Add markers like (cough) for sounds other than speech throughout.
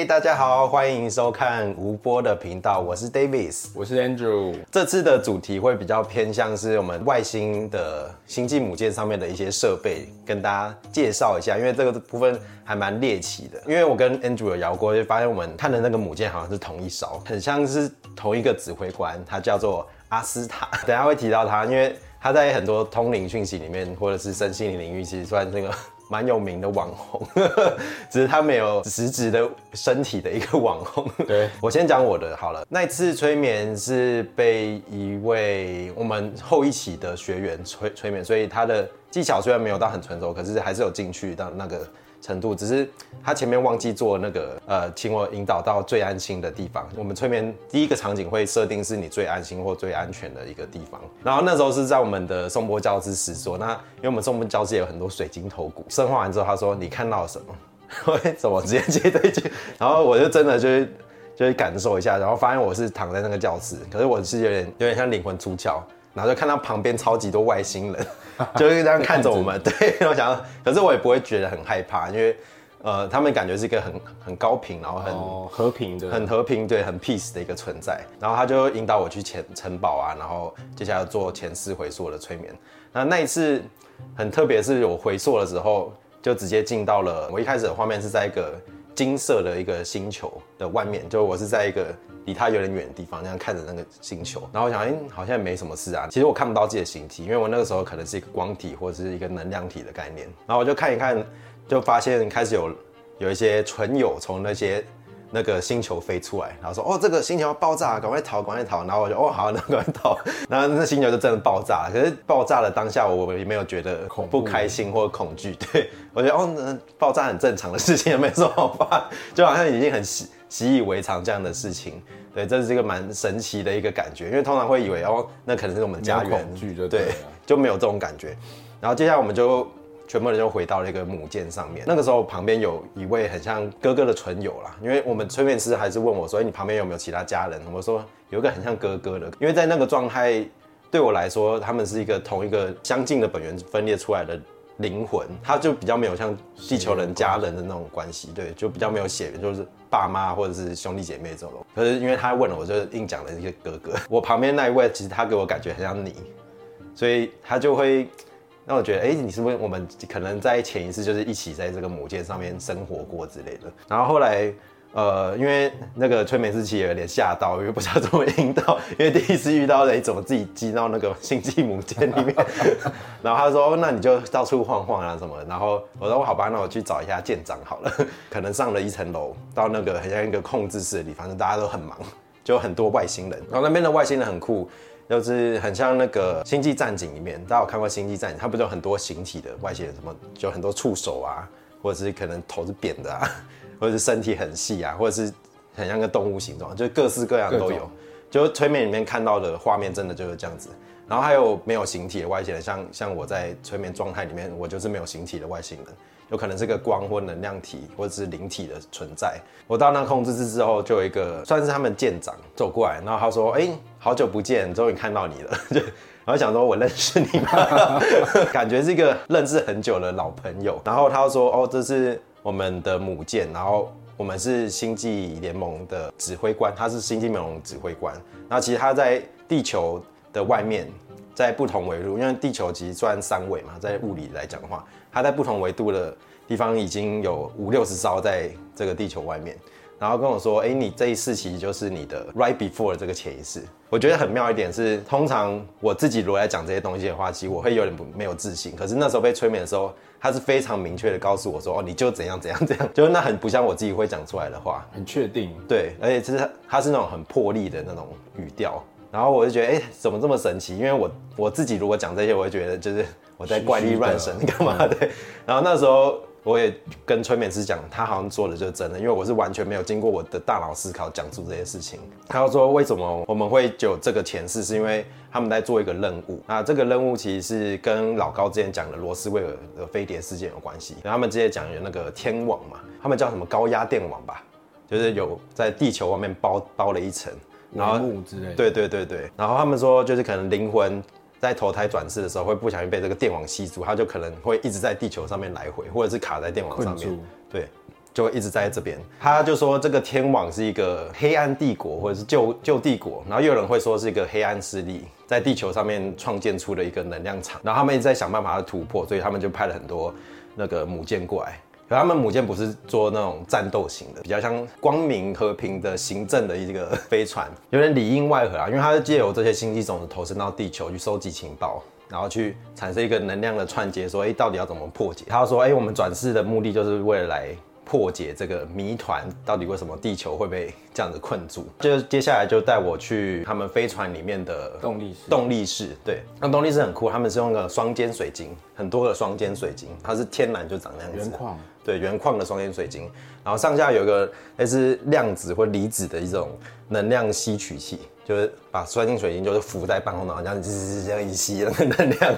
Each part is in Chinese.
嗨，大家好，欢迎收看吴波的频道，我是 Davis，我是 Andrew。这次的主题会比较偏向是我们外星的星际母舰上面的一些设备，跟大家介绍一下，因为这个部分还蛮猎奇的。因为我跟 Andrew 有聊过，就发现我们看的那个母舰好像是同一艘，很像是同一个指挥官，他叫做阿斯塔。(laughs) 等下会提到他，因为他在很多通灵讯息里面，或者是身心灵领域，其实算那个。蛮有名的网红，(laughs) 只是他没有实质的身体的一个网红。对 (laughs) 我先讲我的好了。那次催眠是被一位我们后一期的学员催催眠，所以他的技巧虽然没有到很成熟，可是还是有进去到那个。程度只是他前面忘记做那个呃，请我引导到最安心的地方。我们催眠第一个场景会设定是你最安心或最安全的一个地方。然后那时候是在我们的颂钵教室时说，那因为我们颂钵教室有很多水晶头骨。生化完之后，他说你看到什么？为什么直接接对句？然后我就真的就就感受一下，然后发现我是躺在那个教室，可是我是有点有点像灵魂出窍，然后就看到旁边超级多外星人。(laughs) 就是这样看着我们，对，我想，可是我也不会觉得很害怕，因为，呃，他们感觉是一个很很高频，然后很和平的，很和平，对，很 peace 的一个存在。然后他就引导我去前城堡啊，然后接下来做前世回溯的催眠。那那一次很特别，是我回溯的时候，就直接进到了我一开始的画面是在一个。金色的一个星球的外面，就我是在一个离它有点远的地方，那样看着那个星球，然后我想，哎，好像没什么事啊。其实我看不到自己的形体，因为我那个时候可能是一个光体或者是一个能量体的概念。然后我就看一看，就发现开始有有一些纯友从那些。那个星球飞出来，然后说：“哦，这个星球要爆炸，赶快逃，赶快逃！”然后我就：“哦，好，那赶快逃。(laughs) ”然后那星球就真的爆炸了。可是爆炸的当下，我也没有觉得不开心或恐惧。对我觉得：“哦，爆炸很正常的事情，也没什么好怕，就好像已经很习习以为常这样的事情。”对，这是一个蛮神奇的一个感觉，因为通常会以为哦，那可能是我们家园，对，就没有这种感觉。然后接下来我们就。全部人就回到了一个母舰上面。那个时候旁边有一位很像哥哥的纯友啦，因为我们催眠师还是问我说：“你旁边有没有其他家人？”我说：“有一个很像哥哥的。”因为在那个状态，对我来说，他们是一个同一个相近的本源分裂出来的灵魂，他就比较没有像地球人家人的那种关系，对，就比较没有血，就是爸妈或者是兄弟姐妹这种。可是因为他问了，我就硬讲了一个哥哥。我旁边那一位，其实他给我感觉很像你，所以他就会。那我觉得，哎，你是不是我们可能在前一次就是一起在这个母舰上面生活过之类的？然后后来，呃，因为那个催眠师其实有点吓到，因为不知道怎么引导，因为第一次遇到，哎，怎么自己进到那个星际母舰里面？(laughs) 然后他说，那你就到处晃晃啊什么？然后我说，好吧，那我去找一下舰长好了。可能上了一层楼，到那个很像一个控制室的地方，大家都很忙，就很多外星人。然后那边的外星人很酷。就是很像那个《星际战警》里面，大家有看过《星际战警》？它不是有很多形体的外星人，什么就很多触手啊，或者是可能头是扁的啊，或者是身体很细啊，或者是很像个动物形状，就各式各样都有。就催眠里面看到的画面，真的就是这样子。然后还有没有形体的外星人，像像我在催眠状态里面，我就是没有形体的外星人。有可能是个光或能量体，或者是灵体的存在。我到那控制室之后，就有一个算是他们舰长走过来，然后他说：“哎，好久不见，终于看到你了。”就然后想说：“我认识你吗？” (laughs) 感觉是一个认识很久的老朋友。然后他说：“哦，这是我们的母舰，然后我们是星际联盟的指挥官，他是星际联盟指挥官。那其实他在地球的外面，在不同维度，因为地球其实算三维嘛，在物理来讲的话。”他在不同维度的地方已经有五六十招在这个地球外面，然后跟我说：“哎，你这一世其实就是你的 right before 这个潜意识。”我觉得很妙一点是，通常我自己如果来讲这些东西的话，其实我会有点不没有自信。可是那时候被催眠的时候，他是非常明确的告诉我说：“哦，你就怎样怎样怎样。”就是那很不像我自己会讲出来的话，很确定。对，而且其实他是那种很破力的那种语调，然后我就觉得：“哎，怎么这么神奇？”因为我我自己如果讲这些，我会觉得就是。我在怪力乱神干嘛的？然后那时候我也跟催眠师讲，他好像做的就是真的，因为我是完全没有经过我的大脑思考讲出这些事情。他说为什么我们会有这个前世，是因为他们在做一个任务。那这个任务其实是跟老高之前讲的罗斯威尔的飞碟事件有关系。他们之前讲有那个天网嘛，他们叫什么高压电网吧，就是有在地球外面包包了一层，然后之类。对对对对，然后他们说就是可能灵魂。在投胎转世的时候，会不小心被这个电网吸住，它就可能会一直在地球上面来回，或者是卡在电网上面。对，就会一直在这边。他就说这个天网是一个黑暗帝国或者是旧旧帝国，然后又有人会说是一个黑暗势力在地球上面创建出了一个能量场，然后他们一直在想办法要突破，所以他们就派了很多那个母舰过来。可他们母舰不是做那种战斗型的，比较像光明和平的行政的一个飞船，有点里应外合啊，因为它是借由这些星际种子投身到地球去收集情报，然后去产生一个能量的串接，说哎、到底要怎么破解？他说哎、我们转世的目的就是为了来破解这个谜团，到底为什么地球会被这样子困住？就接下来就带我去他们飞船里面的动力室动力室，对，那动力室很酷，他们是用个双尖水晶，很多个双尖水晶，它是天然就长那样子，原矿对，原矿的双尖水晶，然后上下有一个类似量子或离子的一种能量吸取器，就是把双晶水晶就是浮在半空中，这样滋滋这样一吸，(laughs) 那个能量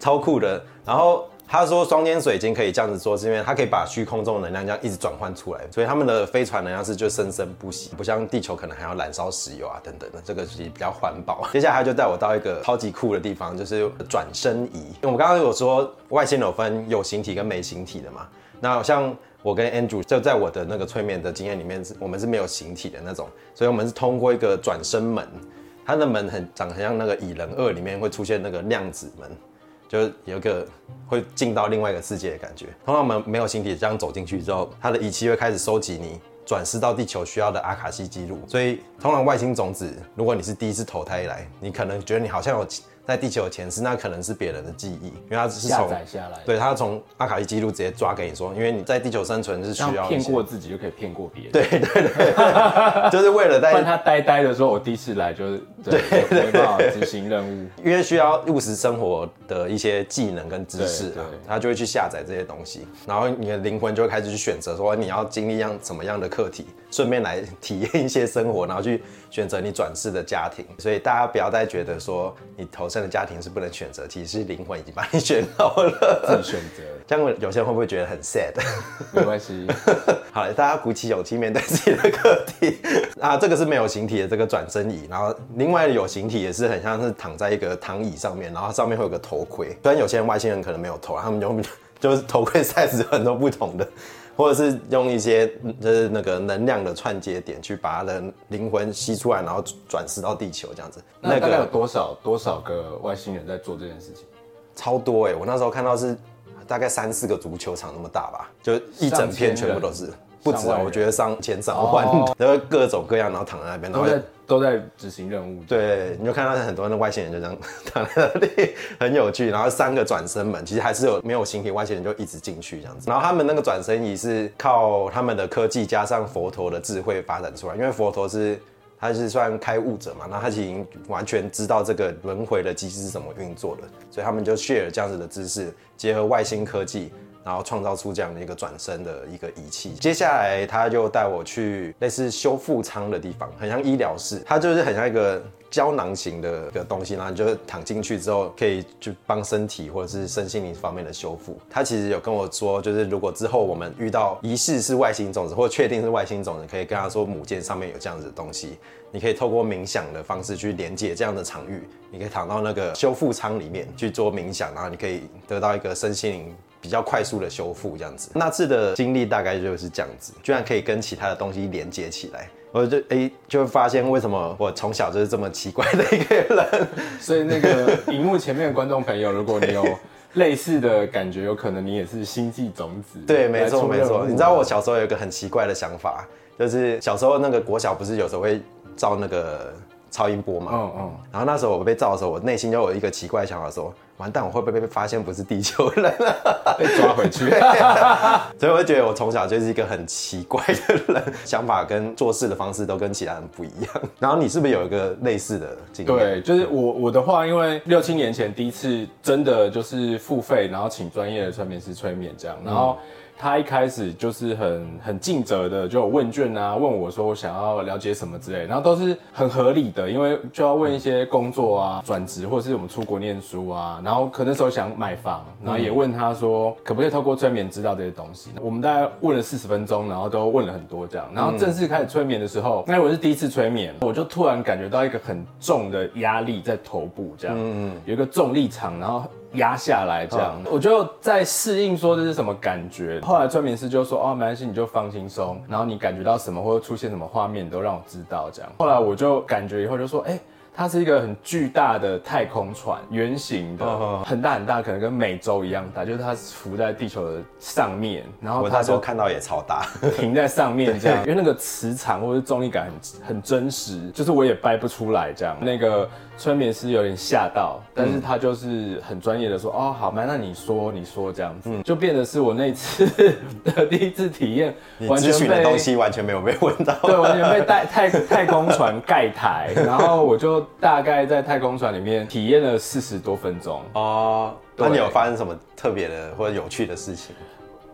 超酷的。然后他说双尖水晶可以这样子做，是因为它可以把虚空中的能量这样一直转换出来，所以他们的飞船能量是就生生不息，不像地球可能还要燃烧石油啊等等的，这个是比较环保。接下来他就带我到一个超级酷的地方，就是转身仪。我们刚刚有说外星有分有形体跟没形体的嘛，那像我跟 Andrew 就在我的那个催眠的经验里面是，我们是没有形体的那种，所以我们是通过一个转身门，它的门很长很像那个《蚁人二》里面会出现那个量子门，就是有一个会进到另外一个世界的感觉。通常我们没有形体这样走进去之后，它的仪器会开始收集你转世到地球需要的阿卡西记录。所以通常外星种子，如果你是第一次投胎来，你可能觉得你好像有在地球有前世，那可能是别人的记忆，因为它只是下从载下来，对，他从阿卡西记录直接抓给你说，因为你在地球生存是需要骗过自己就可以骗过别人。对对对，就是为了在他呆呆的说：“我第一次来就是对，没办法执行任务。因为需要务实生活的一些技能跟知识对，他就会去下载这些东西，然后你的灵魂就会开始去选择说你要经历样什么样的课题，顺便来体验一些生活，然后去选择你转世的家庭。所以大家不要再觉得说你投生的家庭是不能选择，其实是灵魂已经把你选好了。自己选择，(laughs) 这样有些人会不会觉得很 sad？没关系。(laughs) 好了，大家鼓起勇气面对自己的课题 (laughs) 啊，这个是没有形体的这个转身椅，然后另外有形体也是很像是躺在一个躺椅上面，然后上面会有个头盔。虽然有些人外星人可能没有头，他们就就是头盔 size 很多不同的，或者是用一些就是那个能量的串接点去把他的灵魂吸出来，然后转世到地球这样子。那大概有多少多少个外星人在做这件事情？超多哎、我那时候看到是大概三四个足球场那么大吧，就一整片全部都是，不止啊，我觉得上千上万，哦 (laughs) 然后各种各样，然后躺在那边，然后都在都在执行任务。对，你就看到很多的外星人就这样躺在那里，很有趣。然后三个转身门，其实还是有没有形体外星人就一直进去这样子。然后他们那个转身仪是靠他们的科技加上佛陀的智慧发展出来，因为佛陀是他是算开悟者嘛，那他已经完全知道这个轮回的机制是怎么运作的，所以他们就 share 这样子的知识，结合外星科技。然后创造出这样的一个转身的一个仪器。接下来他就带我去类似修复舱的地方，很像医疗室，它就是很像一个胶囊型的一个东西，然后你就躺进去之后，可以去帮身体或者是身心灵方面的修复。他其实有跟我说，就是如果之后我们遇到疑似是外星种子，或者确定是外星种子，可以跟他说母舰上面有这样子的东西，你可以透过冥想的方式去连接这样的场域，你可以躺到那个修复舱里面去做冥想，然后你可以得到一个身心灵。比较快速的修复这样子，那次的经历大概就是这样子，居然可以跟其他的东西连接起来，我就哎、就会发现为什么我从小就是这么奇怪的一个人。所以那个荧幕前面的观众朋友，如果你有类似的感觉，有可能你也是星际种子。对，没错没错。你知道我小时候有一个很奇怪的想法，就是小时候那个国小不是有时候会照那个超音波嘛，嗯嗯，然后那时候我被照的时候，我内心就有一个奇怪的想法说，完蛋，我会不会被发现不是地球人了？(laughs) 被抓回去。(laughs) 所以我就觉得我从小就是一个很奇怪的人，想法跟做事的方式都跟其他人不一样。然后你是不是有一个类似的经验？对，就是我我的话，因为六七年前第一次真的就是付费，然后请专业的催眠师催眠这样，然后他一开始就是很很尽责的，就有问卷啊，问我说我想要了解什么之类，然后都是很合理的，因为就要问一些工作啊、转职或者是我们出国念书啊，然后可那时候想买房，然后也问他说可不可以透过催眠知道这些东西。我们大概问了四十分钟，然后都问了很多这样，然后正式开始催眠的时候，那我是第一次催眠，我就突然感觉到一个很重的压力在头部这样，有一个重力场，然后。压下来这样。我就在适应说这是什么感觉。后来催眠师就说哦，没关系，你就放轻松，然后你感觉到什么或者出现什么画面，都让我知道这样。后来我就感觉以后就说，哎。它是一个很巨大的太空船，圆形的，很大很大，可能跟美洲一样大，就是它浮在地球的上面，然后它就看到也超大，停在上面这样，(laughs) 因为那个磁场或者重力感很很真实，就是我也掰不出来这样。那个催眠师有点吓到，但是他就是很专业的说，哦，好嘛，那你说你说这样子，就变得是我那次的第一次体验，你咨询的东西完全没有被问到，(laughs) 对，完全被 (laughs) 太太太空船盖台，然后我就。大概在太空船里面体验了四十多分钟哦。那你有发生什么特别的或者有趣的事情？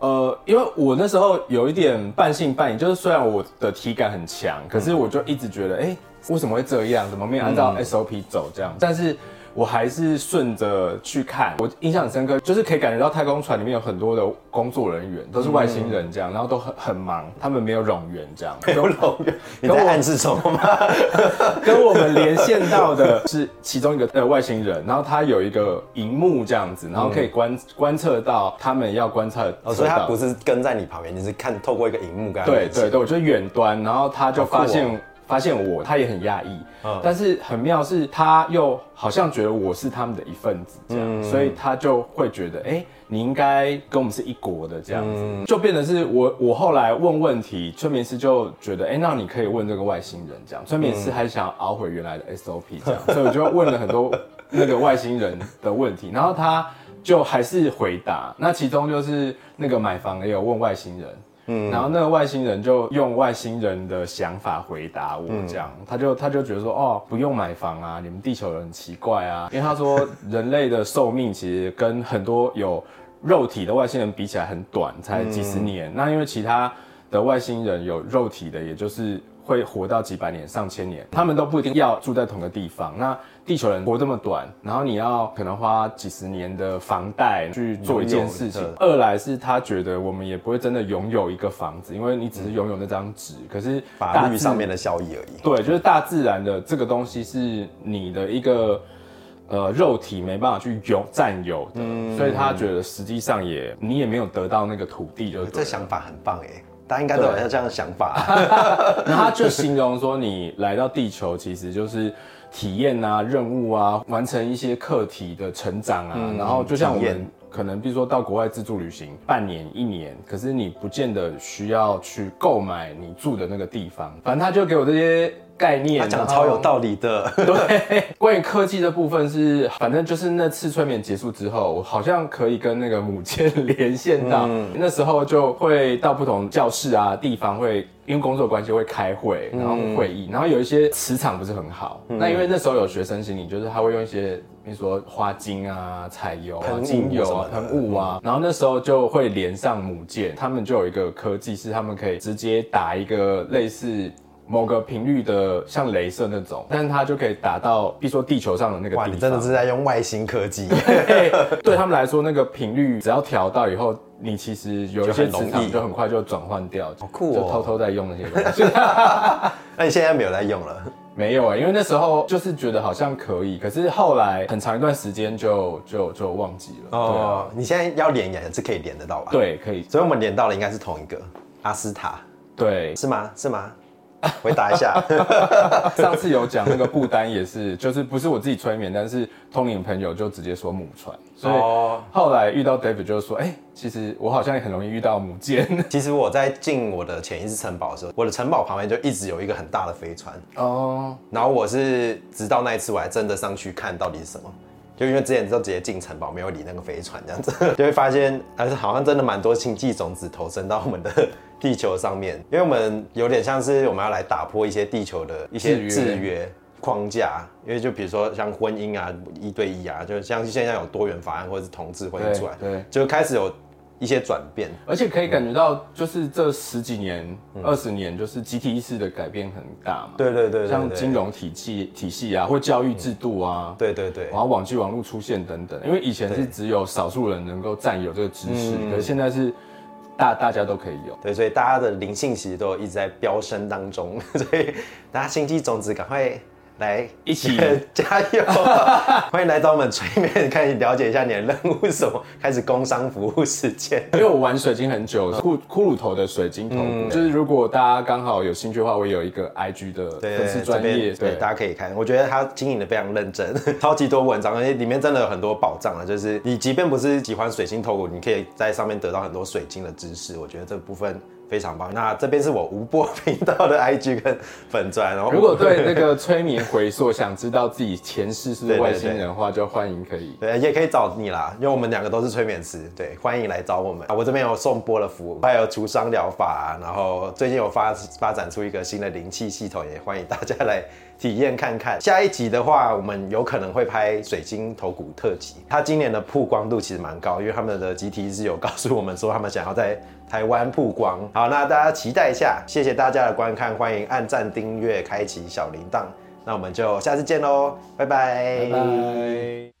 呃，因为我那时候有一点半信半疑，就是虽然我的体感很强，可是我就一直觉得，哎，为什么会这样？怎么没有按照 SOP 走这样？但是。我还是顺着去看，我印象很深刻，就是可以感觉到太空船里面有很多的工作人员，都是外星人这样，然后都很很忙，他们没有冗员这样，没 (laughs) 有冗员。你在暗示什么吗？(laughs) 跟我们连线到的是其中一个呃外星人，然后他有一个荧幕这样子，然后可以观观测到他们要观测，所以他不是跟在你旁边，你是看透过一个荧幕。对对对，我就远端，然后他就发现。发现我，他也很讶异，但是很妙是，他又好像觉得我是他们的一份子，这样，所以他就会觉得，哎，你应该跟我们是一国的这样子，就变得是我，我后来问问题，催眠师就觉得，哎，那你可以问这个外星人这样，催眠师还想熬回原来的 SOP 这样，所以我就问了很多那个外星人的问题，然后他就还是回答，那其中就是那个买房也有问外星人。然后那个外星人就用外星人的想法回答我，这样。他就他就觉得说，哦，不用买房啊，你们地球人很奇怪啊，因为他说人类的寿命其实跟很多有肉体的外星人比起来很短，才几十年。那因为其他的外星人有肉体的，也就是会活到几百年、上千年，他们都不一定要住在同个地方。那地球人活这么短，然后你要可能花几十年的房贷去做一件事情。二来是他觉得我们也不会真的拥有一个房子，因为你只是拥有那张纸，可是法律上面的效益而已。对，就是大自然的这个东西是你的一个呃肉体没办法去有占有的，所以他觉得实际上也你也没有得到那个土地，就这想法很棒哎，大家应该都有这样的想法。(laughs) 然后他就形容说，你来到地球其实就是。体验啊，任务啊，完成一些课题的成长啊，然后就像我们可能，比如说到国外自助旅行半年、一年，可是你不见得需要去购买你住的那个地方，反正他就给我这些。概念，他讲超有道理的。对，(laughs) 关于科技的部分是，反正就是那次催眠结束之后，我好像可以跟那个母舰连线到。嗯那时候就会到不同教室啊地方，会因为工作关系会开会，然后会议，然后有一些磁场不是很好。那因为那时候有学生心理，就是他会用一些，比如说花精啊、彩油啊、精油啊、喷雾啊，然后那时候就会连上母舰，他们就有一个科技是他们可以直接打一个类似。某个频率的像镭射那种，但是它就可以打到，比如说地球上的那个地方。你真的是在用外星科技。(laughs) 对他们来说，那个频率只要调到以后，你其实有一些磁场就很快就转换掉。好酷哦！就偷偷在用那些东西。(laughs) 那你现在没有在用了？没有啊，因为那时候就是觉得好像可以，可是后来很长一段时间就就就忘记了。哦，你现在要连也是可以连得到吧？对，可以。所以我们连到了应该是同一个阿斯塔。对，是吗？是吗？回答一下，(laughs) 上次有讲那个不丹也是，就是不是我自己催眠，但是通灵朋友就直接说母船，所以后来遇到 David 就说，哎，其实我好像也很容易遇到母舰。(laughs) 其实我在进我的潜意识城堡的时候，我的城堡旁边就一直有一个很大的飞船哦，然后我是直到那一次我还真的上去看到底是什么。就因为之前都直接进城堡，没有理那个飞船这样子，(laughs) 就会发现还是好像真的蛮多星际种子投身到我们的地球上面，因为我们有点像是我们要来打破一些地球的一些制约框架，因为就比如说像婚姻啊、一对一啊，就像现在有多元法案或者是同志婚姻出来，对，就开始有。一些转变，而且可以感觉到，就是这十几年、二十年，就是集体意识的改变很大嘛。对对对，像金融体系体系啊，或教育制度啊，对对对，然后网际网络出现等等。因为以前是只有少数人能够占有这个知识，可是现在是大大家都可以用。对，所以大家的灵性其实都一直在飙升当中，(laughs) 所以大家星际种子赶快来一起 (laughs) 加油！(laughs) 欢迎来找我们催眠，看你了解一下你的任务是什么，开始工商服务时间。因为我玩水晶很久，(laughs) 骷骷髅头的水晶头骨，就是如果大家刚好有兴趣的话，我有一个 IG 的粉丝专业，对，大家可以看。我觉得他经营的非常认真，超级多文章，而且里面真的有很多宝藏啊！就是你即便不是喜欢水晶头骨，你可以在上面得到很多水晶的知识。我觉得这部分。非常棒，那这边是我吴波频道的 IG 跟粉砖，然后如果对那个催眠回溯想知道自己前世是外星人的话，就欢迎可以，(laughs) 对，也可以找你啦，因为我们两个都是催眠师，对，欢迎来找我们。啊，我这边有送波的服务，还有除伤疗法，然后最近有发发展出一个新的灵气系统，也欢迎大家来体验看看。下一集的话，我们有可能会拍水晶头骨特辑，它今年的曝光度其实蛮高，因为他们的集体是有告诉我们说，他们想要在。台湾曝光，好，那大家期待一下，谢谢大家的观看，欢迎按赞、订阅、开启小铃铛，那我们就下次见喽，拜拜。拜拜。